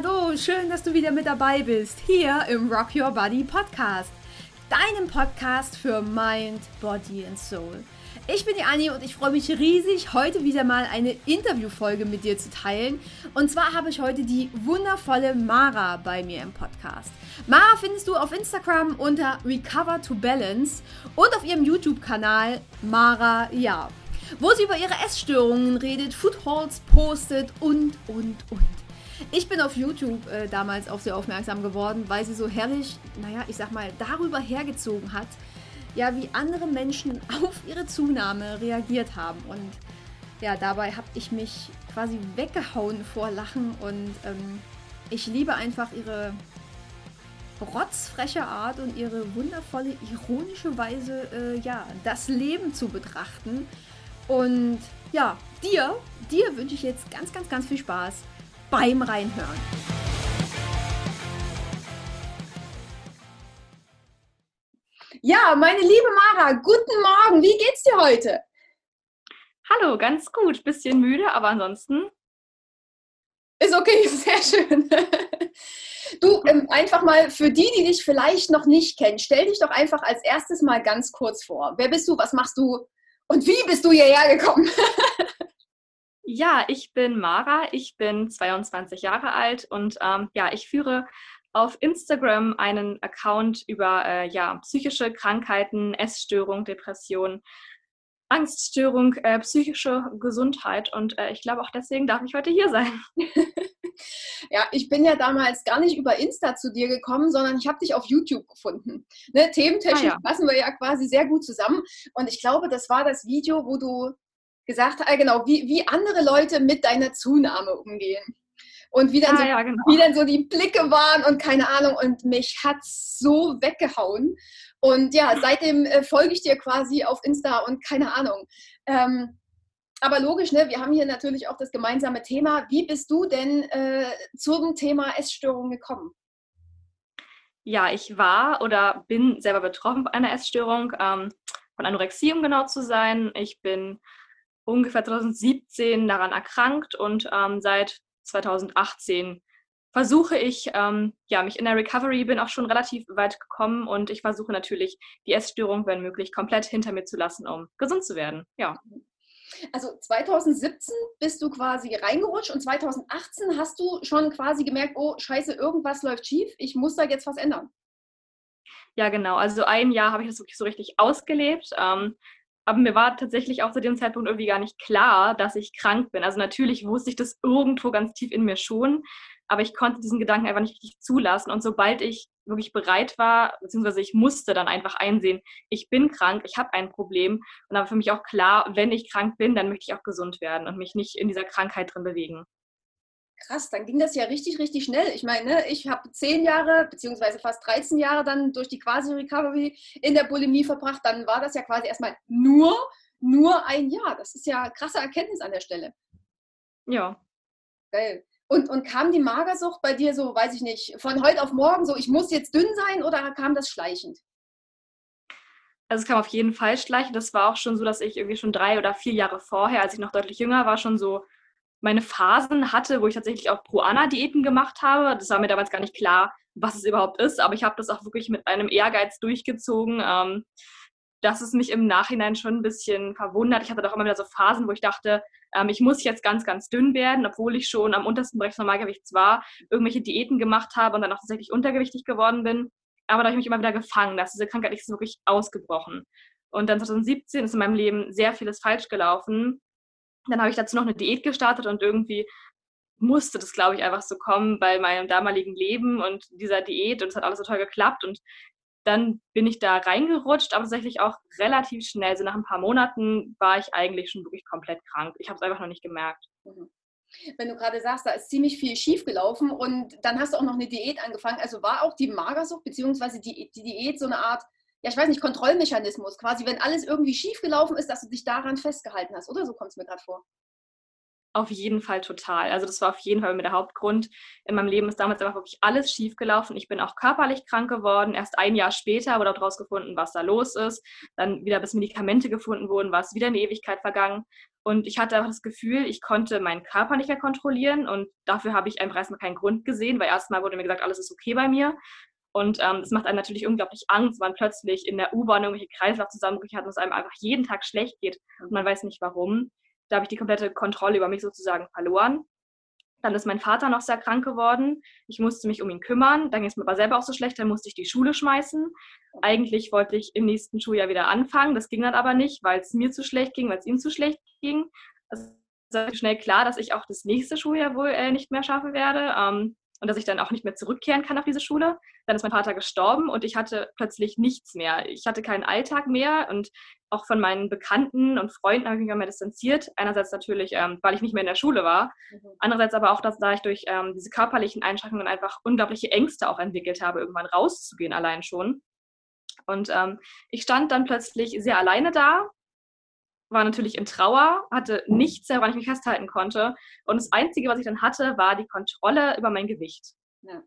Hallo, schön, dass du wieder mit dabei bist, hier im Rock Your Body Podcast, deinem Podcast für Mind, Body and Soul. Ich bin die Anni und ich freue mich riesig, heute wieder mal eine Interviewfolge mit dir zu teilen. Und zwar habe ich heute die wundervolle Mara bei mir im Podcast. Mara findest du auf Instagram unter Recover to Balance und auf ihrem YouTube-Kanal Mara Ja, wo sie über ihre Essstörungen redet, Food Hauls postet und, und, und. Ich bin auf YouTube äh, damals auf sie aufmerksam geworden, weil sie so herrlich, naja, ich sag mal, darüber hergezogen hat, ja, wie andere Menschen auf ihre Zunahme reagiert haben. Und ja, dabei habe ich mich quasi weggehauen vor Lachen und ähm, ich liebe einfach ihre rotzfreche Art und ihre wundervolle, ironische Weise, äh, ja, das Leben zu betrachten. Und ja, dir, dir wünsche ich jetzt ganz, ganz, ganz viel Spaß beim Reinhören. Ja, meine liebe Mara, guten Morgen. Wie geht's dir heute? Hallo, ganz gut. Bisschen müde, aber ansonsten. Ist okay, sehr schön. Du, ähm, einfach mal für die, die dich vielleicht noch nicht kennen, stell dich doch einfach als erstes mal ganz kurz vor. Wer bist du, was machst du und wie bist du hierher gekommen? Ja, ich bin Mara, ich bin 22 Jahre alt und ähm, ja, ich führe auf Instagram einen Account über äh, ja, psychische Krankheiten, Essstörung, Depression, Angststörung, äh, psychische Gesundheit und äh, ich glaube auch deswegen darf ich heute hier sein. ja, ich bin ja damals gar nicht über Insta zu dir gekommen, sondern ich habe dich auf YouTube gefunden. Ne, thementechnisch ah, ja. passen wir ja quasi sehr gut zusammen und ich glaube, das war das Video, wo du gesagt, äh, genau, wie, wie andere Leute mit deiner Zunahme umgehen. Und wie dann, ah, so, ja, genau. wie dann so die Blicke waren und keine Ahnung. Und mich hat so weggehauen. Und ja, seitdem äh, folge ich dir quasi auf Insta und keine Ahnung. Ähm, aber logisch, ne, wir haben hier natürlich auch das gemeinsame Thema. Wie bist du denn äh, zum Thema Essstörung gekommen? Ja, ich war oder bin selber betroffen von einer Essstörung, ähm, von Anorexie, um genau zu sein. Ich bin ungefähr 2017 daran erkrankt und ähm, seit 2018 versuche ich, ähm, ja, mich in der Recovery, bin auch schon relativ weit gekommen und ich versuche natürlich, die Essstörung, wenn möglich, komplett hinter mir zu lassen, um gesund zu werden. Ja. Also 2017 bist du quasi reingerutscht und 2018 hast du schon quasi gemerkt, oh scheiße, irgendwas läuft schief, ich muss da jetzt was ändern. Ja, genau. Also ein Jahr habe ich das wirklich so richtig ausgelebt. Ähm, aber mir war tatsächlich auch zu dem Zeitpunkt irgendwie gar nicht klar, dass ich krank bin. Also natürlich wusste ich das irgendwo ganz tief in mir schon, aber ich konnte diesen Gedanken einfach nicht richtig zulassen. Und sobald ich wirklich bereit war, beziehungsweise ich musste dann einfach einsehen, ich bin krank, ich habe ein Problem. Und dann war für mich auch klar, wenn ich krank bin, dann möchte ich auch gesund werden und mich nicht in dieser Krankheit drin bewegen krass, dann ging das ja richtig, richtig schnell. Ich meine, ne, ich habe zehn Jahre, beziehungsweise fast 13 Jahre dann durch die Quasi-Recovery in der Bulimie verbracht. Dann war das ja quasi erstmal nur, nur ein Jahr. Das ist ja krasse Erkenntnis an der Stelle. Ja. Geil. Und, und kam die Magersucht bei dir so, weiß ich nicht, von heute auf morgen so, ich muss jetzt dünn sein oder kam das schleichend? Also es kam auf jeden Fall schleichend. Das war auch schon so, dass ich irgendwie schon drei oder vier Jahre vorher, als ich noch deutlich jünger war, schon so meine Phasen hatte, wo ich tatsächlich auch Pro-Ana-Diäten gemacht habe. Das war mir damals gar nicht klar, was es überhaupt ist, aber ich habe das auch wirklich mit einem Ehrgeiz durchgezogen. Ähm, das ist mich im Nachhinein schon ein bisschen verwundert. Ich hatte doch immer wieder so Phasen, wo ich dachte, ähm, ich muss jetzt ganz, ganz dünn werden, obwohl ich schon am untersten Bereich des Normalgewichts war, irgendwelche Diäten gemacht habe und dann auch tatsächlich untergewichtig geworden bin. Aber da habe ich mich immer wieder gefangen, dass diese Krankheit ist wirklich ausgebrochen. Und dann 2017 ist in meinem Leben sehr vieles falsch gelaufen. Dann habe ich dazu noch eine Diät gestartet und irgendwie musste das, glaube ich, einfach so kommen bei meinem damaligen Leben und dieser Diät und es hat alles so toll geklappt und dann bin ich da reingerutscht, aber tatsächlich auch relativ schnell. So nach ein paar Monaten war ich eigentlich schon wirklich komplett krank. Ich habe es einfach noch nicht gemerkt. Mhm. Wenn du gerade sagst, da ist ziemlich viel schief gelaufen und dann hast du auch noch eine Diät angefangen. Also war auch die Magersucht bzw. Die, die Diät so eine Art ja, ich weiß nicht, Kontrollmechanismus, quasi, wenn alles irgendwie schief gelaufen ist, dass du dich daran festgehalten hast, oder? So kommt es mir gerade vor. Auf jeden Fall total. Also das war auf jeden Fall mir der Hauptgrund. In meinem Leben ist damals einfach wirklich alles schief gelaufen. Ich bin auch körperlich krank geworden. Erst ein Jahr später wurde daraus gefunden, was da los ist. Dann wieder bis Medikamente gefunden wurden, war es wieder eine Ewigkeit vergangen. Und ich hatte einfach das Gefühl, ich konnte meinen Körper nicht mehr kontrollieren und dafür habe ich einfach erstmal keinen Grund gesehen, weil erstmal wurde mir gesagt, alles ist okay bei mir. Und ähm, es macht einem natürlich unglaublich Angst, wenn man plötzlich in der U-Bahn irgendwelche Kreislaufzusammenbrüche hat und es einem einfach jeden Tag schlecht geht und man weiß nicht warum. Da habe ich die komplette Kontrolle über mich sozusagen verloren. Dann ist mein Vater noch sehr krank geworden. Ich musste mich um ihn kümmern. Dann ging es mir aber selber auch so schlecht. Dann musste ich die Schule schmeißen. Eigentlich wollte ich im nächsten Schuljahr wieder anfangen. Das ging dann aber nicht, weil es mir zu schlecht ging, weil es ihm zu schlecht ging. Also war schnell klar, dass ich auch das nächste Schuljahr wohl äh, nicht mehr schaffen werde. Ähm, und dass ich dann auch nicht mehr zurückkehren kann auf diese Schule. Dann ist mein Vater gestorben und ich hatte plötzlich nichts mehr. Ich hatte keinen Alltag mehr und auch von meinen Bekannten und Freunden habe ich mich mehr distanziert. Einerseits natürlich, ähm, weil ich nicht mehr in der Schule war. Mhm. Andererseits aber auch, dass da ich durch ähm, diese körperlichen Einschränkungen einfach unglaubliche Ängste auch entwickelt habe, irgendwann rauszugehen allein schon. Und ähm, ich stand dann plötzlich sehr alleine da war natürlich in Trauer, hatte nichts, woran ich mich festhalten konnte. Und das Einzige, was ich dann hatte, war die Kontrolle über mein Gewicht. Ja.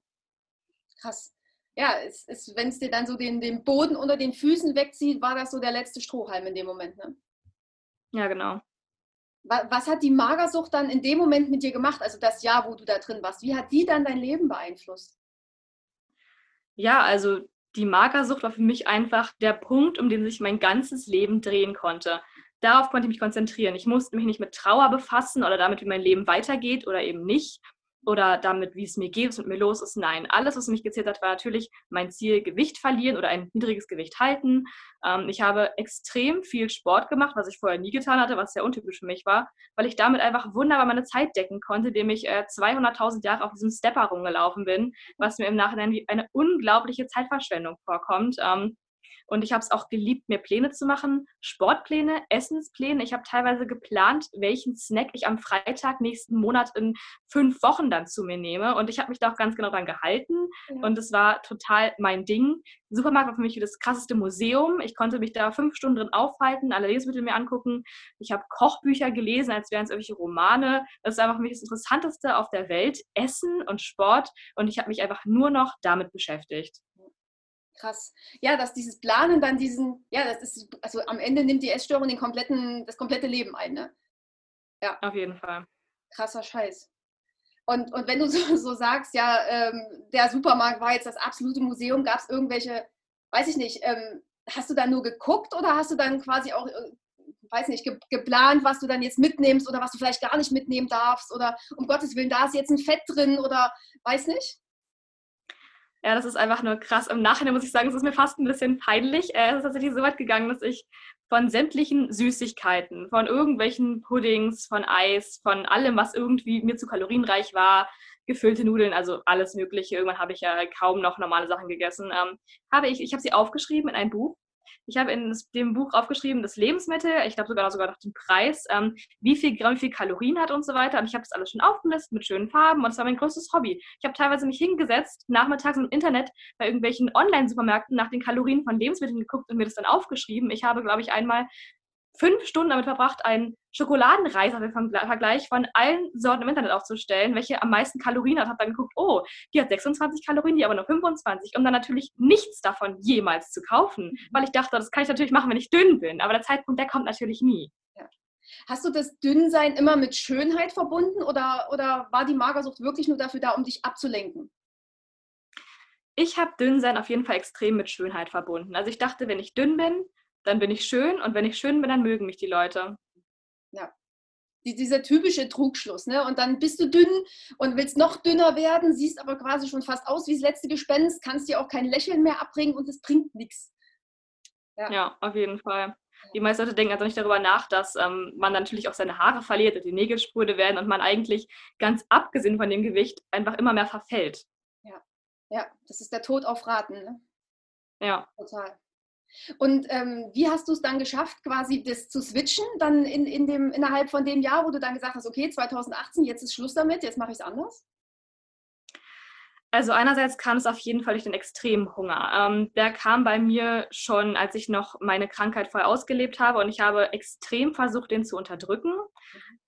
Krass. Ja, es, es, wenn es dir dann so den, den Boden unter den Füßen wegzieht, war das so der letzte Strohhalm in dem Moment, ne? Ja, genau. Was, was hat die Magersucht dann in dem Moment mit dir gemacht? Also das Jahr, wo du da drin warst. Wie hat die dann dein Leben beeinflusst? Ja, also die Magersucht war für mich einfach der Punkt, um den sich mein ganzes Leben drehen konnte darauf konnte ich mich konzentrieren. Ich musste mich nicht mit Trauer befassen oder damit, wie mein Leben weitergeht oder eben nicht oder damit, wie es mir geht, was mit mir los ist. Nein, alles, was mich gezählt hat, war natürlich mein Ziel, Gewicht verlieren oder ein niedriges Gewicht halten. Ähm, ich habe extrem viel Sport gemacht, was ich vorher nie getan hatte, was sehr untypisch für mich war, weil ich damit einfach wunderbar meine Zeit decken konnte, indem ich äh, 200.000 Jahre auf diesem Stepper rumgelaufen bin, was mir im Nachhinein wie eine unglaubliche Zeitverschwendung vorkommt. Ähm, und ich habe es auch geliebt, mir Pläne zu machen, Sportpläne, Essenspläne. Ich habe teilweise geplant, welchen Snack ich am Freitag nächsten Monat in fünf Wochen dann zu mir nehme. Und ich habe mich da auch ganz genau dran gehalten. Ja. Und es war total mein Ding. Supermarkt war für mich wie das krasseste Museum. Ich konnte mich da fünf Stunden drin aufhalten, alle Lebensmittel mir angucken. Ich habe Kochbücher gelesen, als wären es irgendwelche Romane. Das ist einfach für mich das Interessanteste auf der Welt. Essen und Sport. Und ich habe mich einfach nur noch damit beschäftigt. Krass. Ja, dass dieses Planen dann diesen, ja, das ist, also am Ende nimmt die Essstörung den kompletten, das komplette Leben ein, ne? Ja. Auf jeden Fall. Krasser Scheiß. Und, und wenn du so, so sagst, ja, ähm, der Supermarkt war jetzt das absolute Museum, gab es irgendwelche, weiß ich nicht, ähm, hast du da nur geguckt oder hast du dann quasi auch, äh, weiß nicht, ge geplant, was du dann jetzt mitnimmst oder was du vielleicht gar nicht mitnehmen darfst oder um Gottes Willen, da ist jetzt ein Fett drin oder weiß nicht? Ja, das ist einfach nur krass. Im Nachhinein muss ich sagen, es ist mir fast ein bisschen peinlich. Äh, es ist tatsächlich so weit gegangen, dass ich von sämtlichen Süßigkeiten, von irgendwelchen Puddings, von Eis, von allem, was irgendwie mir zu kalorienreich war, gefüllte Nudeln, also alles Mögliche. Irgendwann habe ich ja kaum noch normale Sachen gegessen. Ähm, habe ich, ich habe sie aufgeschrieben in ein Buch ich habe in dem Buch aufgeschrieben, das Lebensmittel, ich glaube sogar, sogar noch den Preis, ähm, wie viel Gramm, wie viel Kalorien hat und so weiter. Und ich habe das alles schon aufgelistet mit schönen Farben und das war mein größtes Hobby. Ich habe teilweise mich hingesetzt, nachmittags im Internet bei irgendwelchen Online-Supermärkten nach den Kalorien von Lebensmitteln geguckt und mir das dann aufgeschrieben. Ich habe, glaube ich, einmal fünf Stunden damit verbracht, einen Schokoladenreis auf den Vergleich von allen Sorten im Internet aufzustellen, welche am meisten Kalorien hat. Habe dann geguckt, oh, die hat 26 Kalorien, die aber nur 25, um dann natürlich nichts davon jemals zu kaufen, mhm. weil ich dachte, das kann ich natürlich machen, wenn ich dünn bin. Aber der Zeitpunkt, der kommt natürlich nie. Ja. Hast du das Dünnsein immer mit Schönheit verbunden oder, oder war die Magersucht wirklich nur dafür da, um dich abzulenken? Ich habe Dünnsein auf jeden Fall extrem mit Schönheit verbunden. Also ich dachte, wenn ich dünn bin, dann bin ich schön und wenn ich schön bin, dann mögen mich die Leute. Ja. Die, dieser typische Trugschluss, ne? Und dann bist du dünn und willst noch dünner werden, siehst aber quasi schon fast aus wie das letzte Gespenst, kannst dir auch kein Lächeln mehr abbringen und es bringt nichts. Ja. ja, auf jeden Fall. Die meisten Leute denken also nicht darüber nach, dass ähm, man natürlich auch seine Haare verliert und die Nägel spröde werden und man eigentlich ganz abgesehen von dem Gewicht einfach immer mehr verfällt. Ja, ja das ist der Tod auf Raten. Ne? Ja. Total. Und ähm, wie hast du es dann geschafft, quasi das zu switchen, dann in, in dem, innerhalb von dem Jahr, wo du dann gesagt hast, okay, 2018, jetzt ist Schluss damit, jetzt mache ich es anders? Also einerseits kam es auf jeden Fall durch den extremen Hunger. Ähm, der kam bei mir schon, als ich noch meine Krankheit voll ausgelebt habe und ich habe extrem versucht, den zu unterdrücken,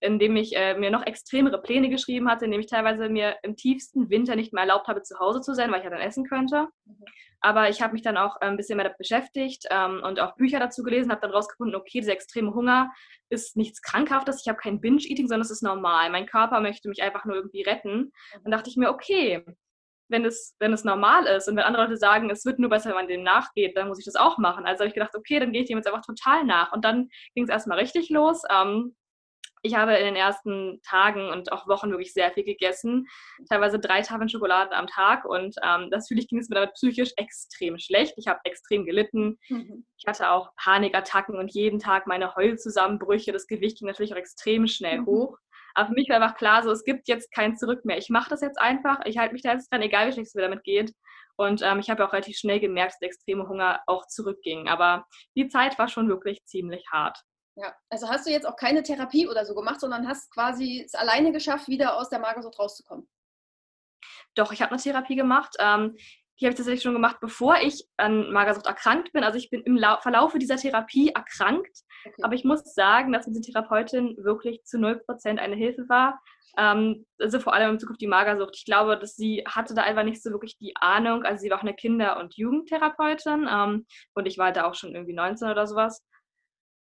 indem ich äh, mir noch extremere Pläne geschrieben hatte, indem ich teilweise mir im tiefsten Winter nicht mehr erlaubt habe, zu Hause zu sein, weil ich ja dann essen könnte. Mhm. Aber ich habe mich dann auch äh, ein bisschen mehr damit beschäftigt ähm, und auch Bücher dazu gelesen, habe dann rausgefunden, okay, dieser extreme Hunger ist nichts Krankhaftes, ich habe kein Binge-Eating, sondern es ist normal. Mein Körper möchte mich einfach nur irgendwie retten. Dann dachte ich mir, okay, wenn es, wenn es normal ist und wenn andere Leute sagen, es wird nur besser, wenn man dem nachgeht, dann muss ich das auch machen. Also habe ich gedacht, okay, dann gehe ich dem jetzt einfach total nach. Und dann ging es erstmal richtig los. Ähm, ich habe in den ersten Tagen und auch Wochen wirklich sehr viel gegessen, teilweise drei Tafeln Schokolade am Tag und ähm, natürlich ging es mir damit psychisch extrem schlecht. Ich habe extrem gelitten. Mhm. Ich hatte auch Panikattacken und jeden Tag meine Heulzusammenbrüche. Das Gewicht ging natürlich auch extrem schnell mhm. hoch. Aber für mich war einfach klar, so es gibt jetzt kein Zurück mehr. Ich mache das jetzt einfach. Ich halte mich da jetzt dran, egal wie schlecht es mir damit geht. Und ähm, ich habe auch relativ schnell gemerkt, dass der extreme Hunger auch zurückging. Aber die Zeit war schon wirklich ziemlich hart. Ja, also hast du jetzt auch keine Therapie oder so gemacht, sondern hast quasi es alleine geschafft, wieder aus der Magersucht rauszukommen? Doch, ich habe eine Therapie gemacht. Ähm, die habe ich tatsächlich schon gemacht, bevor ich an Magersucht erkrankt bin. Also ich bin im Verlaufe dieser Therapie erkrankt. Okay. Aber ich muss sagen, dass diese Therapeutin wirklich zu 0% eine Hilfe war. Ähm, also vor allem in Bezug auf die Magersucht. Ich glaube, dass sie hatte da einfach nicht so wirklich die Ahnung. Also sie war auch eine Kinder- und Jugendtherapeutin. Ähm, und ich war da auch schon irgendwie 19 oder sowas.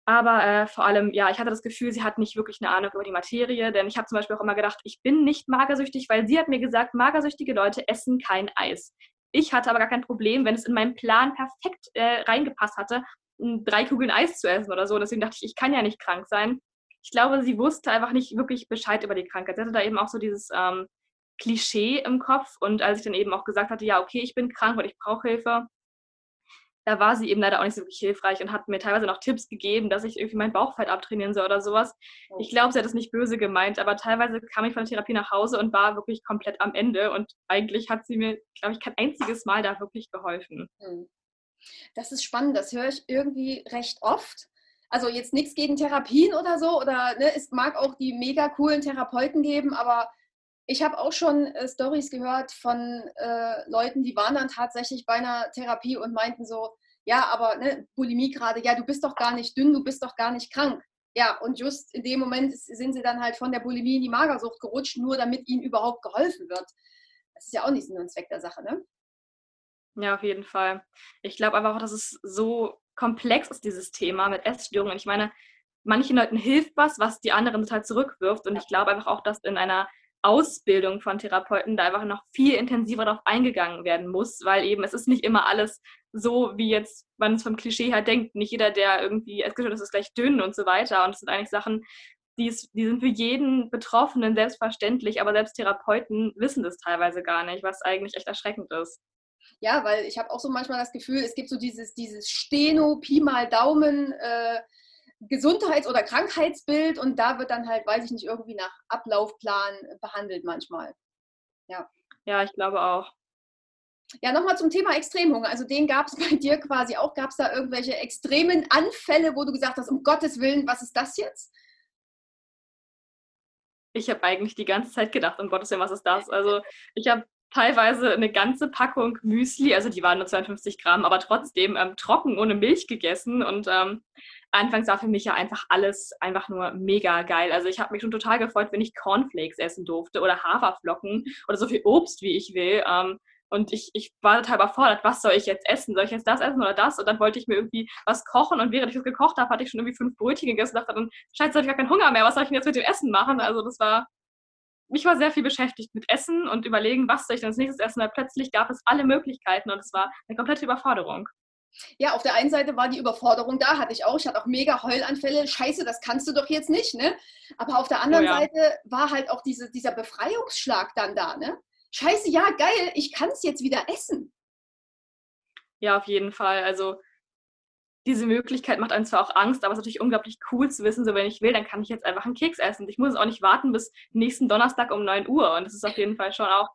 Aber äh, vor allem, ja, ich hatte das Gefühl, sie hat nicht wirklich eine Ahnung über die Materie, denn ich habe zum Beispiel auch immer gedacht, ich bin nicht magersüchtig, weil sie hat mir gesagt, magersüchtige Leute essen kein Eis. Ich hatte aber gar kein Problem, wenn es in meinen Plan perfekt äh, reingepasst hatte, drei Kugeln Eis zu essen oder so. Deswegen dachte ich, ich kann ja nicht krank sein. Ich glaube, sie wusste einfach nicht wirklich Bescheid über die Krankheit. Sie hatte da eben auch so dieses ähm, Klischee im Kopf. Und als ich dann eben auch gesagt hatte, ja, okay, ich bin krank und ich brauche Hilfe, da war sie eben leider auch nicht so wirklich hilfreich und hat mir teilweise noch Tipps gegeben, dass ich irgendwie mein Bauchfett abtrainieren soll oder sowas. Ich glaube, sie hat das nicht böse gemeint, aber teilweise kam ich von der Therapie nach Hause und war wirklich komplett am Ende und eigentlich hat sie mir, glaube ich, kein einziges Mal da wirklich geholfen. Hm. Das ist spannend, das höre ich irgendwie recht oft. Also jetzt nichts gegen Therapien oder so oder ne, es mag auch die mega coolen Therapeuten geben, aber ich habe auch schon äh, Stories gehört von äh, Leuten, die waren dann tatsächlich bei einer Therapie und meinten so, ja, aber ne, Bulimie gerade, ja, du bist doch gar nicht dünn, du bist doch gar nicht krank. Ja, und just in dem Moment sind sie dann halt von der Bulimie in die Magersucht gerutscht, nur damit ihnen überhaupt geholfen wird. Das ist ja auch nicht Sinn und Zweck der Sache, ne? Ja, auf jeden Fall. Ich glaube einfach auch, dass es so komplex ist, dieses Thema mit Essstörungen. Ich meine, manchen Leuten hilft was, was die anderen total zurückwirft. Und ich glaube einfach auch, dass in einer Ausbildung von Therapeuten da einfach noch viel intensiver darauf eingegangen werden muss, weil eben es ist nicht immer alles so, wie jetzt man es vom Klischee her denkt. Nicht jeder, der irgendwie essgestört ist, ist gleich dünn und so weiter. Und es sind eigentlich Sachen, die, ist, die sind für jeden Betroffenen selbstverständlich, aber selbst Therapeuten wissen das teilweise gar nicht, was eigentlich echt erschreckend ist. Ja, weil ich habe auch so manchmal das Gefühl, es gibt so dieses, dieses Steno, Pi mal Daumen, äh, Gesundheits- oder Krankheitsbild und da wird dann halt, weiß ich nicht, irgendwie nach Ablaufplan behandelt manchmal. Ja. Ja, ich glaube auch. Ja, nochmal zum Thema Extremhunger. Also den gab es bei dir quasi auch. Gab es da irgendwelche extremen Anfälle, wo du gesagt hast, um Gottes Willen, was ist das jetzt? Ich habe eigentlich die ganze Zeit gedacht, um Gottes Willen, was ist das? Also ich habe teilweise eine ganze Packung Müsli, also die waren nur 52 Gramm, aber trotzdem ähm, trocken ohne Milch gegessen und ähm, anfangs war für mich ja einfach alles einfach nur mega geil. Also ich habe mich schon total gefreut, wenn ich Cornflakes essen durfte oder Haferflocken oder so viel Obst, wie ich will. Ähm, und ich, ich war total überfordert, was soll ich jetzt essen? Soll ich jetzt das essen oder das? Und dann wollte ich mir irgendwie was kochen und während ich das gekocht habe, hatte ich schon irgendwie fünf Brötchen gegessen und dachte dann, scheiße, habe ich gar keinen Hunger mehr, was soll ich denn jetzt mit dem Essen machen? Also das war, ich war sehr viel beschäftigt mit Essen und überlegen, was soll ich denn als nächstes essen, weil plötzlich gab es alle Möglichkeiten und es war eine komplette Überforderung. Ja, auf der einen Seite war die Überforderung da, hatte ich auch. Ich hatte auch mega Heulanfälle. Scheiße, das kannst du doch jetzt nicht, ne? Aber auf der anderen oh ja. Seite war halt auch diese, dieser Befreiungsschlag dann da, ne? Scheiße, ja, geil, ich kann es jetzt wieder essen. Ja, auf jeden Fall. Also diese Möglichkeit macht einem zwar auch Angst, aber es ist natürlich unglaublich cool zu wissen, so wenn ich will, dann kann ich jetzt einfach einen Keks essen. Ich muss auch nicht warten bis nächsten Donnerstag um 9 Uhr. Und das ist auf jeden Fall schon auch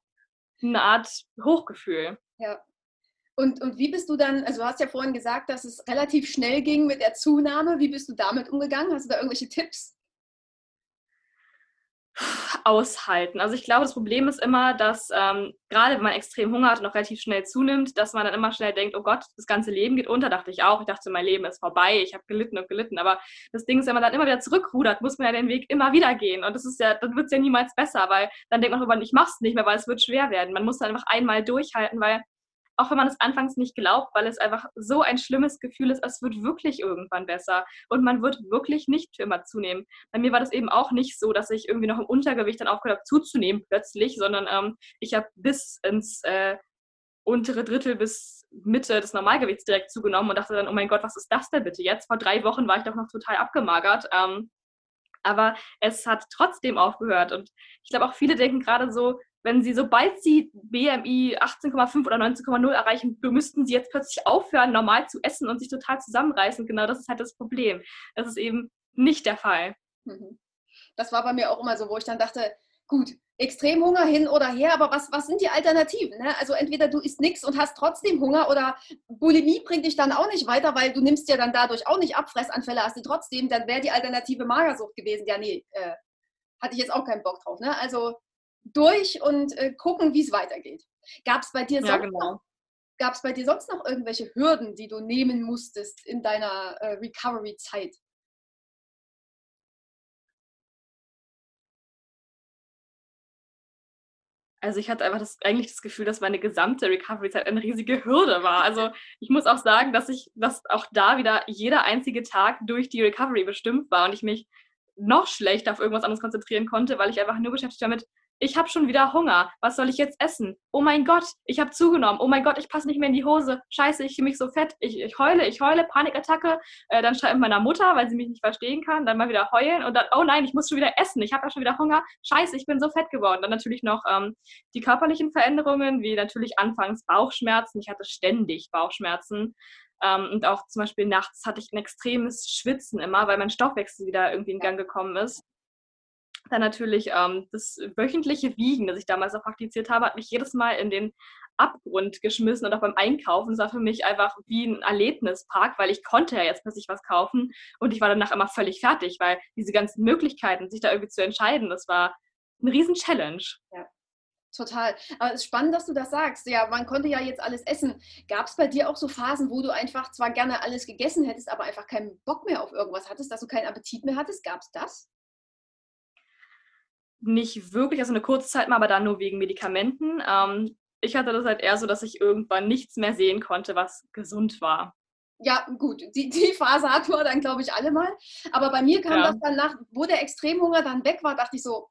eine Art Hochgefühl. Ja, und, und wie bist du dann, also du hast ja vorhin gesagt, dass es relativ schnell ging mit der Zunahme. Wie bist du damit umgegangen? Hast du da irgendwelche Tipps? Aushalten. Also ich glaube, das Problem ist immer, dass ähm, gerade wenn man extrem Hunger hat und auch relativ schnell zunimmt, dass man dann immer schnell denkt, oh Gott, das ganze Leben geht unter, dachte ich auch. Ich dachte, mein Leben ist vorbei, ich habe gelitten und gelitten. Aber das Ding ist, wenn man dann immer wieder zurückrudert, muss man ja den Weg immer wieder gehen. Und das ist ja, dann wird es ja niemals besser, weil dann denkt man darüber, ich mach's nicht mehr, weil es wird schwer werden. Man muss dann einfach einmal durchhalten, weil auch wenn man es anfangs nicht glaubt, weil es einfach so ein schlimmes Gefühl ist, es wird wirklich irgendwann besser und man wird wirklich nicht für immer zunehmen. Bei mir war das eben auch nicht so, dass ich irgendwie noch im Untergewicht dann aufgehört habe zuzunehmen plötzlich, sondern ähm, ich habe bis ins äh, untere Drittel bis Mitte des Normalgewichts direkt zugenommen und dachte dann, oh mein Gott, was ist das denn bitte jetzt? Vor drei Wochen war ich doch noch total abgemagert. Ähm, aber es hat trotzdem aufgehört. Und ich glaube auch viele denken gerade so, wenn sie, sobald sie BMI 18,5 oder 19,0 erreichen, müssten sie jetzt plötzlich aufhören, normal zu essen und sich total zusammenreißen. Genau das ist halt das Problem. Das ist eben nicht der Fall. Mhm. Das war bei mir auch immer so, wo ich dann dachte, gut, Extremhunger hin oder her, aber was, was sind die Alternativen? Ne? Also entweder du isst nichts und hast trotzdem Hunger oder Bulimie bringt dich dann auch nicht weiter, weil du nimmst ja dann dadurch auch nicht ab, Fressanfälle hast du trotzdem, dann wäre die Alternative Magersucht gewesen. Ja, nee, äh, hatte ich jetzt auch keinen Bock drauf. Ne? Also durch und äh, gucken, wie es weitergeht. Gab es bei dir sonst ja, genau. noch Gab es bei dir sonst noch irgendwelche Hürden, die du nehmen musstest in deiner äh, Recovery-Zeit? Also ich hatte einfach das, eigentlich das Gefühl, dass meine gesamte Recovery-Zeit eine riesige Hürde war. Also ich muss auch sagen, dass ich, dass auch da wieder jeder einzige Tag durch die Recovery bestimmt war und ich mich noch schlechter auf irgendwas anderes konzentrieren konnte, weil ich einfach nur beschäftigt war mit, ich habe schon wieder Hunger. Was soll ich jetzt essen? Oh mein Gott, ich habe zugenommen. Oh mein Gott, ich passe nicht mehr in die Hose. Scheiße, ich fühle mich so fett. Ich, ich heule, ich heule, Panikattacke. Äh, dann schreibe meiner Mutter, weil sie mich nicht verstehen kann. Dann mal wieder heulen und dann, oh nein, ich muss schon wieder essen. Ich habe ja schon wieder Hunger. Scheiße, ich bin so fett geworden. Dann natürlich noch ähm, die körperlichen Veränderungen, wie natürlich anfangs Bauchschmerzen. Ich hatte ständig Bauchschmerzen. Ähm, und auch zum Beispiel nachts hatte ich ein extremes Schwitzen immer, weil mein Stoffwechsel wieder irgendwie in Gang gekommen ist. Dann natürlich ähm, das wöchentliche Wiegen, das ich damals auch praktiziert habe, hat mich jedes Mal in den Abgrund geschmissen und auch beim Einkaufen. Das war für mich einfach wie ein Erlebnispark, weil ich konnte ja jetzt plötzlich was kaufen und ich war danach immer völlig fertig, weil diese ganzen Möglichkeiten, sich da irgendwie zu entscheiden, das war eine riesen Challenge. Ja. Total. Aber es ist spannend, dass du das sagst. Ja, man konnte ja jetzt alles essen. Gab es bei dir auch so Phasen, wo du einfach zwar gerne alles gegessen hättest, aber einfach keinen Bock mehr auf irgendwas hattest, dass du keinen Appetit mehr hattest? Gab es das? Nicht wirklich, also eine kurze Zeit mal, aber dann nur wegen Medikamenten. Ähm, ich hatte das halt eher so, dass ich irgendwann nichts mehr sehen konnte, was gesund war. Ja, gut, die, die Phase hatten wir dann, glaube ich, alle mal. Aber bei mir kam ja. das dann nach, wo der Extremhunger dann weg war, dachte ich so,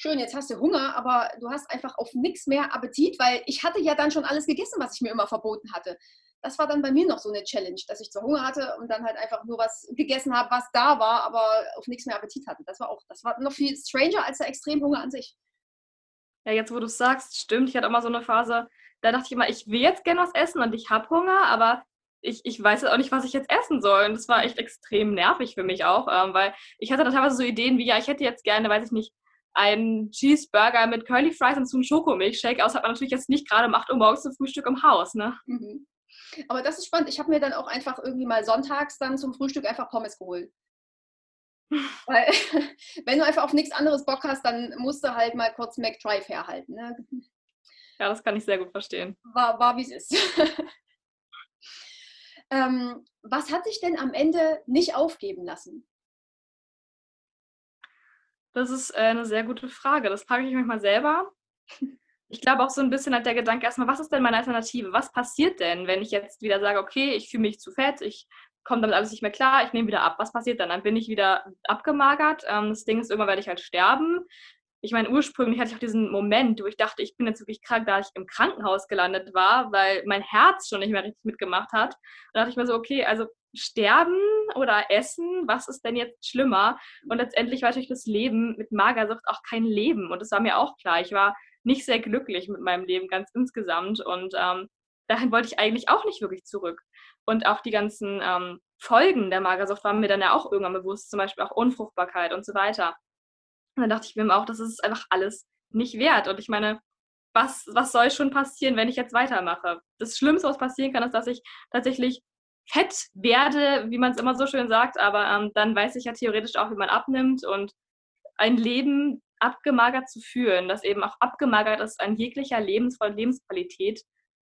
schön, jetzt hast du Hunger, aber du hast einfach auf nichts mehr Appetit, weil ich hatte ja dann schon alles gegessen, was ich mir immer verboten hatte das war dann bei mir noch so eine Challenge, dass ich zu Hunger hatte und dann halt einfach nur was gegessen habe, was da war, aber auf nichts mehr Appetit hatte. Das war auch, das war noch viel stranger als der Extremhunger an sich. Ja, jetzt wo du es sagst, stimmt. Ich hatte immer so eine Phase, da dachte ich immer, ich will jetzt gerne was essen und ich habe Hunger, aber ich, ich weiß auch nicht, was ich jetzt essen soll. Und das war echt extrem nervig für mich auch, ähm, weil ich hatte da teilweise so Ideen wie, ja, ich hätte jetzt gerne, weiß ich nicht, einen Cheeseburger mit Curly Fries und so einen Schokomilchshake. Aus hat man natürlich jetzt nicht gerade um 8 Uhr morgens zum Frühstück im Haus, ne? Mhm. Aber das ist spannend. Ich habe mir dann auch einfach irgendwie mal sonntags dann zum Frühstück einfach Pommes geholt. Weil, wenn du einfach auf nichts anderes Bock hast, dann musst du halt mal kurz McDrive herhalten. Ne? Ja, das kann ich sehr gut verstehen. War, war wie es ist. ähm, was hat dich denn am Ende nicht aufgeben lassen? Das ist äh, eine sehr gute Frage. Das frage ich mich mal selber ich glaube auch so ein bisschen hat der Gedanke erstmal, was ist denn meine Alternative? Was passiert denn, wenn ich jetzt wieder sage, okay, ich fühle mich zu fett, ich komme damit alles nicht mehr klar, ich nehme wieder ab. Was passiert dann? Dann bin ich wieder abgemagert. Ähm, das Ding ist, irgendwann werde ich halt sterben. Ich meine, ursprünglich hatte ich auch diesen Moment, wo ich dachte, ich bin jetzt wirklich krank, da ich im Krankenhaus gelandet war, weil mein Herz schon nicht mehr richtig mitgemacht hat. Und da dachte ich mir so, okay, also sterben oder essen, was ist denn jetzt schlimmer? Und letztendlich war natürlich das Leben mit Magersucht auch kein Leben. Und das war mir auch klar. Ich war nicht sehr glücklich mit meinem Leben ganz insgesamt. Und ähm, dahin wollte ich eigentlich auch nicht wirklich zurück. Und auch die ganzen ähm, Folgen der Magersucht waren mir dann ja auch irgendwann bewusst, zum Beispiel auch Unfruchtbarkeit und so weiter. Und dann dachte ich mir auch, das ist einfach alles nicht wert. Und ich meine, was, was soll schon passieren, wenn ich jetzt weitermache? Das Schlimmste, was passieren kann, ist, dass ich tatsächlich fett werde, wie man es immer so schön sagt, aber ähm, dann weiß ich ja theoretisch auch, wie man abnimmt und ein Leben abgemagert zu fühlen, das eben auch abgemagert ist an jeglicher Lebensvoll Lebensqualität,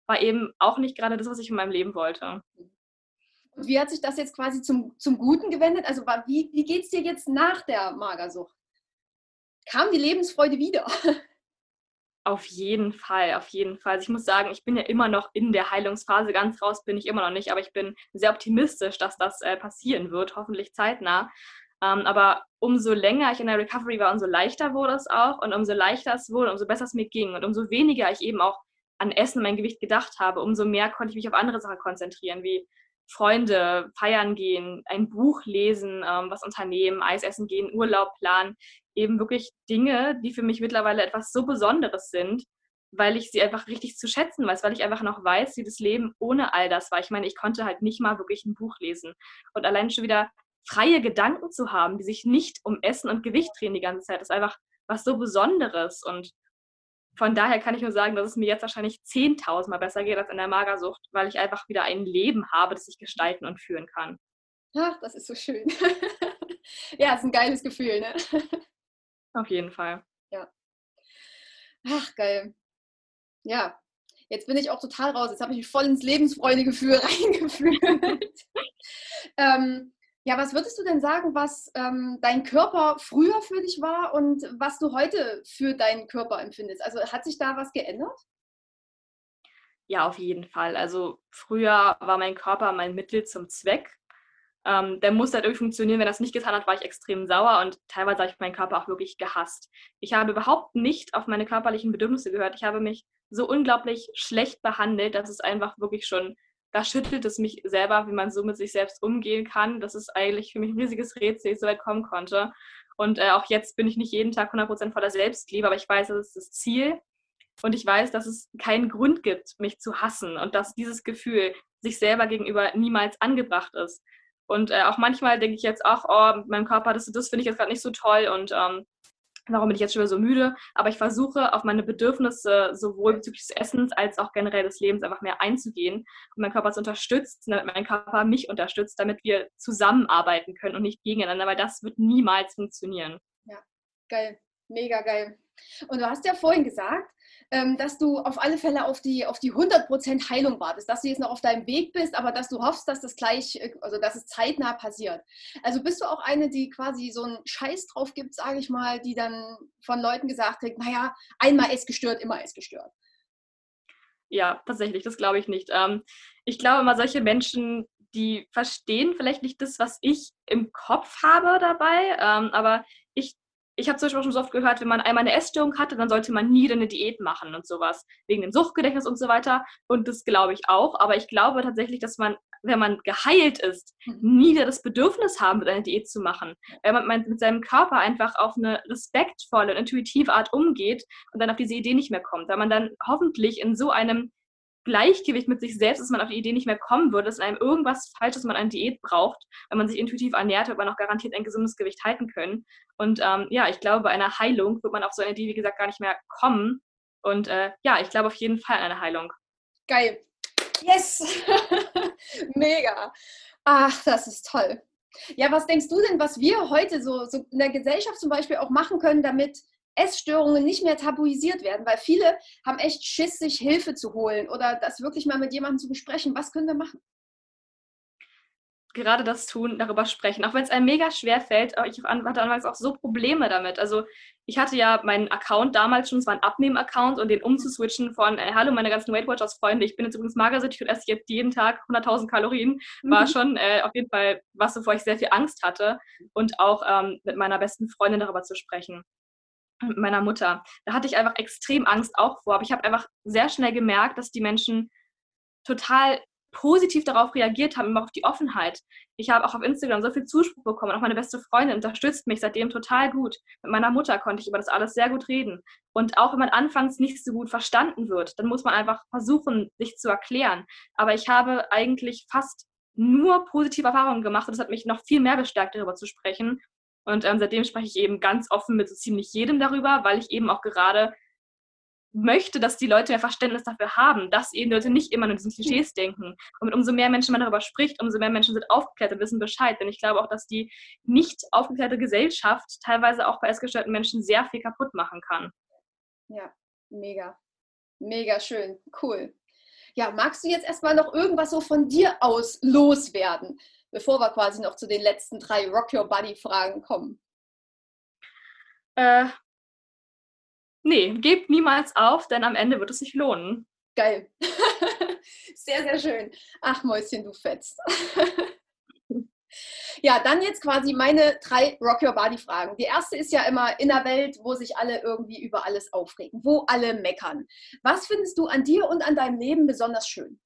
war eben auch nicht gerade das, was ich in meinem Leben wollte. Und wie hat sich das jetzt quasi zum, zum Guten gewendet? Also wie, wie geht es dir jetzt nach der Magersucht? Kam die Lebensfreude wieder? Auf jeden Fall, auf jeden Fall. Also ich muss sagen, ich bin ja immer noch in der Heilungsphase. Ganz raus bin ich immer noch nicht, aber ich bin sehr optimistisch, dass das äh, passieren wird, hoffentlich zeitnah. Ähm, aber umso länger ich in der Recovery war, umso leichter wurde es auch. Und umso leichter es wurde, umso besser es mir ging. Und umso weniger ich eben auch an Essen und mein Gewicht gedacht habe, umso mehr konnte ich mich auf andere Sachen konzentrieren, wie Freunde, feiern gehen, ein Buch lesen, ähm, was unternehmen, Eis essen gehen, Urlaub planen. Eben wirklich Dinge, die für mich mittlerweile etwas so Besonderes sind, weil ich sie einfach richtig zu schätzen weiß, weil ich einfach noch weiß, wie das Leben ohne all das war. Ich meine, ich konnte halt nicht mal wirklich ein Buch lesen. Und allein schon wieder freie Gedanken zu haben, die sich nicht um Essen und Gewicht drehen die ganze Zeit, ist einfach was so Besonderes. Und von daher kann ich nur sagen, dass es mir jetzt wahrscheinlich 10.000 Mal besser geht als in der Magersucht, weil ich einfach wieder ein Leben habe, das ich gestalten und führen kann. Ach, das ist so schön. ja, ist ein geiles Gefühl, ne? Auf jeden Fall. Ja. Ach, geil. Ja, jetzt bin ich auch total raus. Jetzt habe ich mich voll ins Lebensfreudegefühl reingefühlt. ähm, ja, was würdest du denn sagen, was ähm, dein Körper früher für dich war und was du heute für deinen Körper empfindest? Also hat sich da was geändert? Ja, auf jeden Fall. Also früher war mein Körper mein Mittel zum Zweck. Ähm, der musste halt irgendwie funktionieren. Wenn das nicht getan hat, war ich extrem sauer und teilweise habe ich meinen Körper auch wirklich gehasst. Ich habe überhaupt nicht auf meine körperlichen Bedürfnisse gehört. Ich habe mich so unglaublich schlecht behandelt, dass es einfach wirklich schon da schüttelt es mich selber, wie man so mit sich selbst umgehen kann. Das ist eigentlich für mich ein riesiges Rätsel, ich so weit kommen konnte. Und äh, auch jetzt bin ich nicht jeden Tag 100% voller Selbstliebe, aber ich weiß, das ist das Ziel. Und ich weiß, dass es keinen Grund gibt, mich zu hassen und dass dieses Gefühl sich selber gegenüber niemals angebracht ist. Und äh, auch manchmal denke ich jetzt auch, oh, mit meinem Körper, das, das finde ich jetzt gerade nicht so toll und ähm, warum bin ich jetzt schon wieder so müde? Aber ich versuche auf meine Bedürfnisse sowohl bezüglich des Essens als auch generell des Lebens einfach mehr einzugehen und meinen Körper zu unterstützen, damit mein Körper mich unterstützt, damit wir zusammenarbeiten können und nicht gegeneinander, weil das wird niemals funktionieren. Ja, geil, mega geil. Und du hast ja vorhin gesagt, ähm, dass du auf alle Fälle auf die, auf die 100% Heilung wartest, dass du jetzt noch auf deinem Weg bist, aber dass du hoffst, dass das gleich, äh, also dass es zeitnah passiert. Also bist du auch eine, die quasi so einen Scheiß drauf gibt, sage ich mal, die dann von Leuten gesagt kriegt, naja, einmal ist gestört, immer ist gestört. Ja, tatsächlich, das glaube ich nicht. Ähm, ich glaube immer, solche Menschen, die verstehen vielleicht nicht das, was ich im Kopf habe dabei, ähm, aber ich habe zum Beispiel schon so oft gehört, wenn man einmal eine Essstörung hatte, dann sollte man nie eine Diät machen und sowas, wegen dem Suchtgedächtnis und so weiter. Und das glaube ich auch. Aber ich glaube tatsächlich, dass man, wenn man geheilt ist, mhm. nie das Bedürfnis haben wird, eine Diät zu machen. Weil man mit seinem Körper einfach auf eine respektvolle und intuitive Art umgeht und dann auf diese Idee nicht mehr kommt. Weil man dann hoffentlich in so einem Gleichgewicht mit sich selbst, dass man auf die Idee nicht mehr kommen würde, dass in einem irgendwas falsch ist, man eine Diät braucht. Wenn man sich intuitiv ernährt, wird man auch garantiert ein gesundes Gewicht halten können. Und ähm, ja, ich glaube, bei einer Heilung wird man auf so eine Idee, wie gesagt, gar nicht mehr kommen. Und äh, ja, ich glaube auf jeden Fall an eine Heilung. Geil. Yes! Mega. Ach, das ist toll. Ja, was denkst du denn, was wir heute so, so in der Gesellschaft zum Beispiel auch machen können, damit Essstörungen nicht mehr tabuisiert werden, weil viele haben echt Schiss, sich Hilfe zu holen oder das wirklich mal mit jemandem zu besprechen. Was können wir machen? Gerade das tun, darüber sprechen, auch wenn es einem mega schwer fällt. Ich hatte anfangs auch so Probleme damit. Also ich hatte ja meinen Account damals schon, es war ein Abnehmen-Account und den umzuswitchen von, äh, hallo meine ganzen Weight Watchers-Freunde, ich bin jetzt übrigens magersüchtig und esse jetzt jeden Tag 100.000 Kalorien, war mhm. schon äh, auf jeden Fall was, wovor ich sehr viel Angst hatte und auch ähm, mit meiner besten Freundin darüber zu sprechen mit meiner Mutter. Da hatte ich einfach extrem Angst auch vor. Aber ich habe einfach sehr schnell gemerkt, dass die Menschen total positiv darauf reagiert haben, immer auf die Offenheit. Ich habe auch auf Instagram so viel Zuspruch bekommen. Auch meine beste Freundin unterstützt mich seitdem total gut. Mit meiner Mutter konnte ich über das alles sehr gut reden. Und auch wenn man anfangs nicht so gut verstanden wird, dann muss man einfach versuchen, sich zu erklären. Aber ich habe eigentlich fast nur positive Erfahrungen gemacht und das hat mich noch viel mehr bestärkt, darüber zu sprechen. Und ähm, seitdem spreche ich eben ganz offen mit so ziemlich jedem darüber, weil ich eben auch gerade möchte, dass die Leute mehr Verständnis dafür haben, dass eben Leute nicht immer nur in diesen Klischees denken. Und umso mehr Menschen man darüber spricht, umso mehr Menschen sind aufgeklärt und wissen Bescheid. Denn ich glaube auch, dass die nicht aufgeklärte Gesellschaft teilweise auch bei essgestörten Menschen sehr viel kaputt machen kann. Ja, mega. Mega schön. Cool. Ja, magst du jetzt erstmal noch irgendwas so von dir aus loswerden, bevor wir quasi noch zu den letzten drei Rock Your Body Fragen kommen? Äh, nee, gebt niemals auf, denn am Ende wird es sich lohnen. Geil. sehr, sehr schön. Ach, Mäuschen, du fetzt. Ja, dann jetzt quasi meine drei Rock Your Body Fragen. Die erste ist ja immer in der Welt, wo sich alle irgendwie über alles aufregen, wo alle meckern. Was findest du an dir und an deinem Leben besonders schön?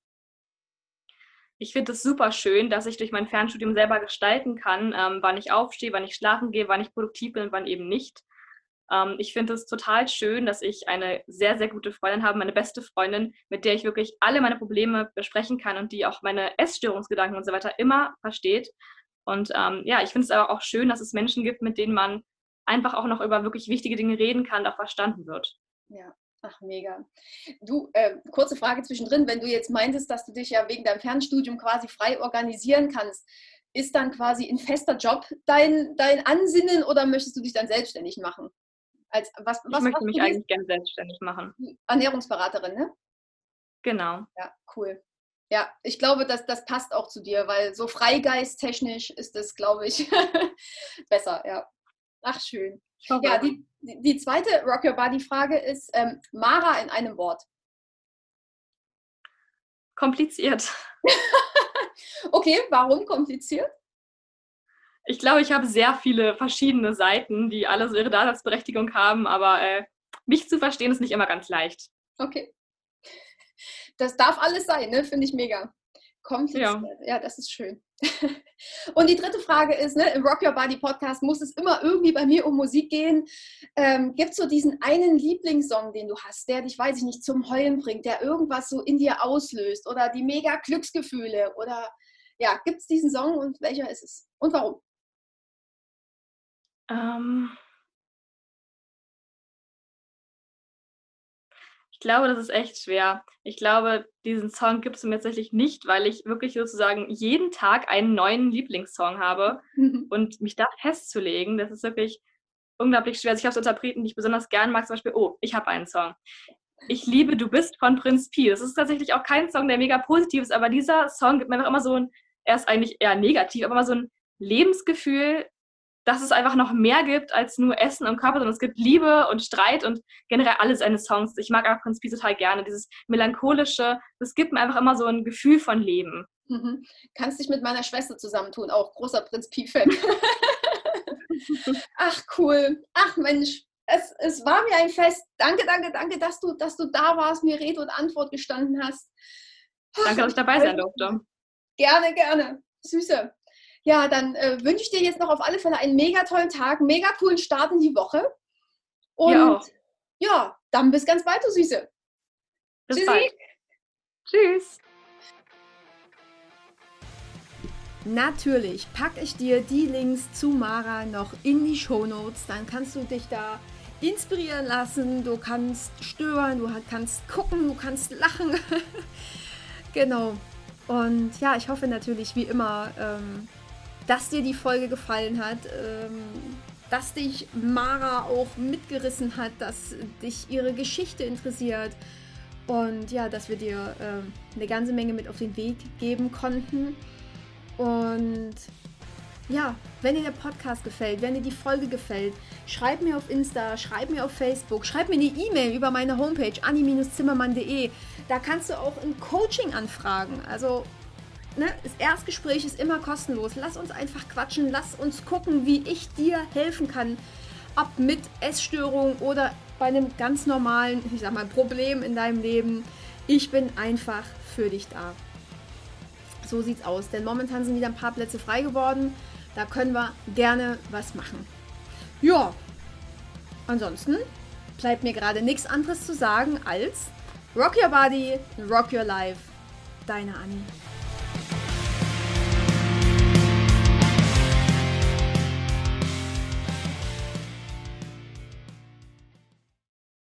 Ich finde es super schön, dass ich durch mein Fernstudium selber gestalten kann, ähm, wann ich aufstehe, wann ich schlafen gehe, wann ich produktiv bin wann eben nicht. Ähm, ich finde es total schön, dass ich eine sehr, sehr gute Freundin habe, meine beste Freundin, mit der ich wirklich alle meine Probleme besprechen kann und die auch meine Essstörungsgedanken und so weiter immer versteht. Und ähm, ja, ich finde es aber auch schön, dass es Menschen gibt, mit denen man einfach auch noch über wirklich wichtige Dinge reden kann, auch verstanden wird. Ja, Ach, mega. Du, äh, kurze Frage zwischendrin, wenn du jetzt meintest, dass du dich ja wegen deinem Fernstudium quasi frei organisieren kannst, ist dann quasi ein fester Job dein, dein Ansinnen oder möchtest du dich dann selbstständig machen? Als, was, was, ich möchte mich eigentlich gerne selbstständig machen. Ernährungsberaterin, ne? Genau. Ja, cool. Ja, ich glaube, dass das passt auch zu dir, weil so freigeisttechnisch ist es, glaube ich, besser, ja. Ach, schön. Ja, die, die zweite Rock Your Body Frage ist ähm, Mara in einem Wort. Kompliziert. okay, warum kompliziert? Ich glaube, ich habe sehr viele verschiedene Seiten, die alle so ihre Daseinsberechtigung haben, aber äh, mich zu verstehen ist nicht immer ganz leicht. Okay das darf alles sein, ne? Finde ich mega. Kompliziert. Ja. ja, das ist schön. Und die dritte Frage ist, ne, im Rock Your Body Podcast muss es immer irgendwie bei mir um Musik gehen. Ähm, Gibt es so diesen einen Lieblingssong, den du hast, der dich, weiß ich nicht, zum Heulen bringt, der irgendwas so in dir auslöst oder die mega Glücksgefühle oder ja, gibt es diesen Song und welcher ist es und warum? Ähm, Ich glaube, das ist echt schwer. Ich glaube, diesen Song gibt es mir tatsächlich nicht, weil ich wirklich sozusagen jeden Tag einen neuen Lieblingssong habe mhm. und mich da festzulegen, das ist wirklich unglaublich schwer. Also ich habe so Interpreten, die ich besonders gern mag, zum Beispiel, oh, ich habe einen Song. Ich liebe Du bist von Prinz Pi. Das ist tatsächlich auch kein Song, der mega positiv ist, aber dieser Song gibt mir einfach immer so ein, er ist eigentlich eher negativ, aber immer so ein Lebensgefühl, dass es einfach noch mehr gibt als nur Essen und Körper, sondern es gibt Liebe und Streit und generell alle seine Songs. Ich mag auch Prinz Pi total gerne, dieses melancholische, das gibt mir einfach immer so ein Gefühl von Leben. Mhm. Kannst dich mit meiner Schwester zusammentun, auch großer Prinz Pi-Fan. Ach cool, ach Mensch, es, es war mir ein Fest. Danke, danke, danke, dass du, dass du da warst, mir Rede und Antwort gestanden hast. Danke, dass ich dabei sein durfte. Gerne, gerne. Süße. Ja, dann äh, wünsche ich dir jetzt noch auf alle Fälle einen mega tollen Tag, mega coolen Start in die Woche. Und ja, ja dann bis ganz bald, du Süße. Bis Tschüssi. bald. Tschüss. Natürlich packe ich dir die Links zu Mara noch in die Show Notes. Dann kannst du dich da inspirieren lassen. Du kannst stören, du kannst gucken, du kannst lachen. genau. Und ja, ich hoffe natürlich wie immer, ähm, dass dir die Folge gefallen hat, ähm, dass dich Mara auch mitgerissen hat, dass dich ihre Geschichte interessiert und ja, dass wir dir ähm, eine ganze Menge mit auf den Weg geben konnten. Und ja, wenn dir der Podcast gefällt, wenn dir die Folge gefällt, schreib mir auf Insta, schreib mir auf Facebook, schreib mir eine E-Mail über meine Homepage anni-zimmermann.de. Da kannst du auch ein Coaching anfragen. Also ne, das Erstgespräch ist immer kostenlos. Lass uns einfach quatschen, lass uns gucken, wie ich dir helfen kann. Ob mit Essstörung oder bei einem ganz normalen, ich sag mal, Problem in deinem Leben. Ich bin einfach für dich da. So sieht's aus. Denn momentan sind wieder ein paar Plätze frei geworden. Da können wir gerne was machen. Ja, ansonsten bleibt mir gerade nichts anderes zu sagen als Rock Your Body, Rock Your Life. Deine Annie.